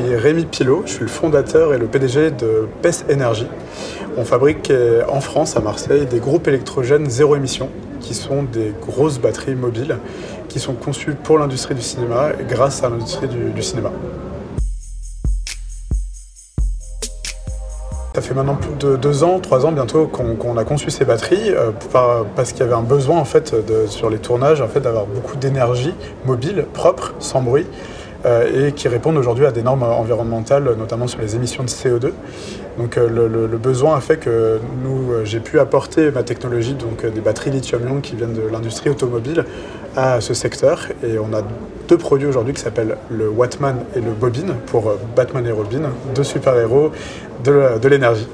suis Rémi Pilot, je suis le fondateur et le PDG de PES Energy. On fabrique en France, à Marseille, des groupes électrogènes zéro émission, qui sont des grosses batteries mobiles qui sont conçues pour l'industrie du cinéma grâce à l'industrie du, cinéma. Ça fait maintenant plus de deux ans, trois ans bientôt qu'on a conçu ces batteries euh, parce qu'il y avait un besoin en fait sur les tournages en fait d'avoir beaucoup d'énergie mobile, propre, sans bruit. Euh, et qui répondent aujourd'hui à des normes environnementales, notamment sur les émissions de CO2. Donc euh, le, besoin a fait que nous, euh, j'ai pu apporter ma technologie, donc des batteries lithium-ion qui viennent de l'industrie automobile, à ce secteur. Et on a deux produits aujourd'hui qui s'appellent le Wattman et le Bobine, pour Batman et Robin, deux super-héros de l'énergie.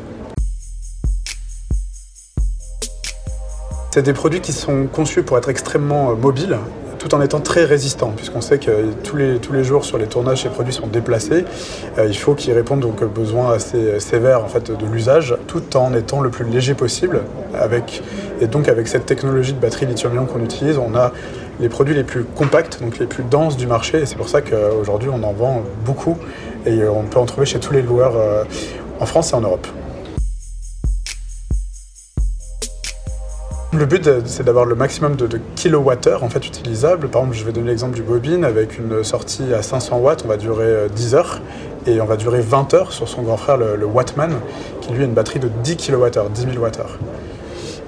C'est des produits qui sont conçus pour être extrêmement mobiles tout en étant très résistant, puisqu'on sait que tous les, jours sur les tournages, ces produits sont déplacés. Euh, il faut qu'ils répondent donc aux besoins assez sévères en fait, de l'usage, tout en étant le plus léger possible. Avec, et donc avec cette technologie de batterie lithium-ion qu'on utilise, on a les produits les plus compacts, donc les plus denses du marché, et c'est pour ça qu'aujourd'hui on en vend beaucoup, et on peut en trouver chez tous les loueurs euh, en France et en Europe. Le but, c'est d'avoir le maximum de, kilowattheures en fait utilisables. Par exemple, je vais donner l'exemple du bobine avec une sortie à 500 watts, on va durer 10 euh, heures et on va durer 20 heures sur son grand frère le, Wattman, qui lui a une batterie de 10 kWh, 10 000 Wh.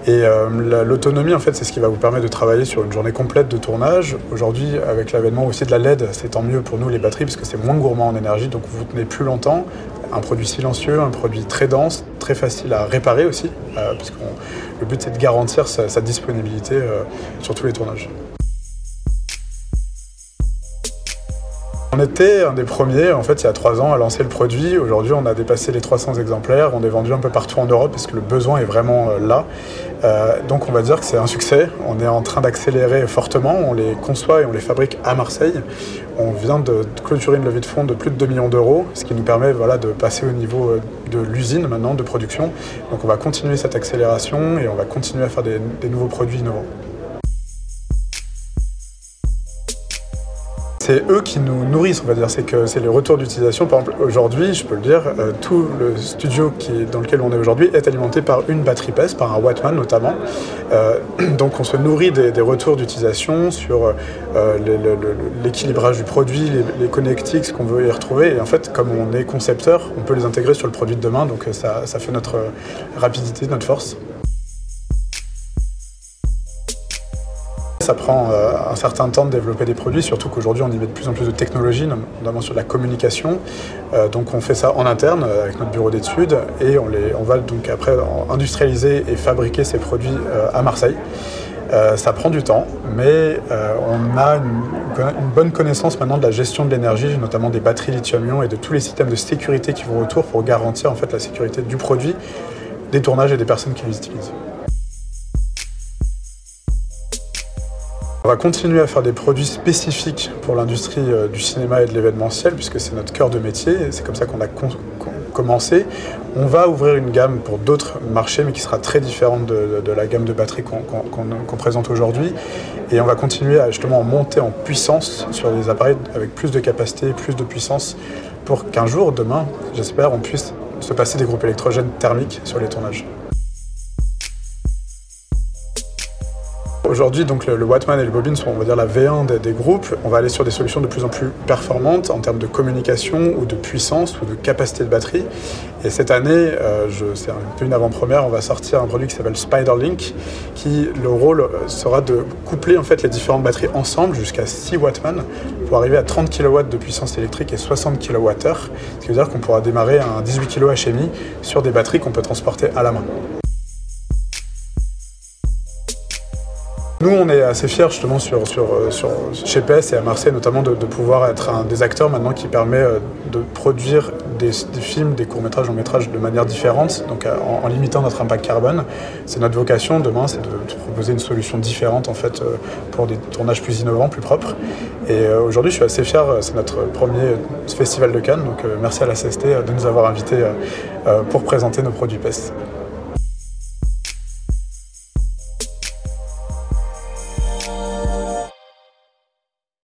Et euh, l'autonomie, en fait, c'est ce qui va vous permettre de travailler sur une journée complète de tournage. Aujourd'hui, avec l'avènement aussi de la LED, c'est tant mieux pour nous les batteries, parce que c'est moins gourmand en énergie, donc vous tenez plus longtemps. Un produit silencieux, un produit très dense, très facile à réparer aussi, euh, puisque le but c'est de garantir sa, disponibilité euh, sur tous les tournages. On était un des premiers, en fait, il y a trois ans, à lancer le produit. Aujourd'hui, on a dépassé les 300 exemplaires. On est vendu un peu partout en Europe parce que le besoin est vraiment euh, là. Euh, donc, on va dire que c'est un succès. On est en train d'accélérer fortement. On les conçoit et on les fabrique à Marseille. On vient de clôturer une levée de fonds de plus de 2 millions d'euros, ce qui nous permet de passer au niveau euh, de l'usine maintenant, de production. Donc, on va continuer cette accélération et on va continuer à faire des nouveaux produits innovants. C'est eux qui nous nourrissent, on va dire. C'est que c'est le retour d'utilisation. Par exemple, aujourd'hui, je peux le dire, euh, tout le studio dans lequel on est aujourd'hui est alimenté par une batterie PES, par un Wattman notamment. Euh, donc on se nourrit des, retours d'utilisation sur euh, l'équilibrage du produit, les, les connectiques qu'on veut y retrouver. Et en fait, comme on est concepteur, on peut les intégrer sur le produit de demain. Donc ça fait notre rapidité, notre force. Ça prend euh, un certain temps de développer des produits, surtout qu'aujourd'hui on y met de plus en plus de technologies, notamment sur la communication. Euh, donc on fait ça en interne euh, avec notre bureau d'études et on, va donc après industrialiser et fabriquer ces produits à Marseille. ça prend du temps, mais on a une, une, bonne connaissance maintenant de la gestion de l'énergie, notamment des batteries lithium-ion et de tous les systèmes de sécurité qui vont autour pour garantir en fait la sécurité du produit, des tournages et des personnes qui les utilisent. On va continuer à faire des produits spécifiques pour l'industrie euh, du cinéma et de l'événementiel, puisque c'est notre cœur de métier, c'est comme ça qu'on a commencé. On va ouvrir une gamme pour d'autres marchés, mais qui sera très différente de, la gamme de batteries qu'on présente aujourd'hui. Et on va continuer à justement monter en puissance sur des appareils avec plus de capacité, plus de puissance, pour qu'un jour, demain, j'espère, on puisse se passer des groupes électrogènes thermiques sur les tournages. Aujourd'hui, donc le, Wattman et le Bobine sont, on va dire, la V1 des, groupes. On va aller sur des solutions de plus en plus performantes en termes de communication ou de puissance ou de capacité de batterie. Et cette année, euh, c'est un peu une avant-première, on va sortir un produit qui s'appelle Spiderlink, qui le rôle euh, sera de coupler en fait les différentes batteries ensemble jusqu'à 6 Wattman pour arriver à 30 kW de puissance électrique et 60 kWh. Ce qui veut dire qu'on pourra démarrer un 18 kg HMI sur des batteries qu'on peut transporter à la main. Nous, on est assez fiers justement sur, euh, chez PS et à Marseille notamment de, pouvoir être un des acteurs maintenant qui permet euh, de produire des, films, des courts-métrages, longs métrages de manière différente, donc euh, en, limitant notre impact carbone. C'est notre vocation demain, c'est de, proposer une solution différente en fait pour des tournages plus innovants, plus propres. Et aujourd'hui, je suis assez fier, c'est notre premier festival de Cannes, donc merci à la CST de nous avoir invités pour présenter nos produits PES.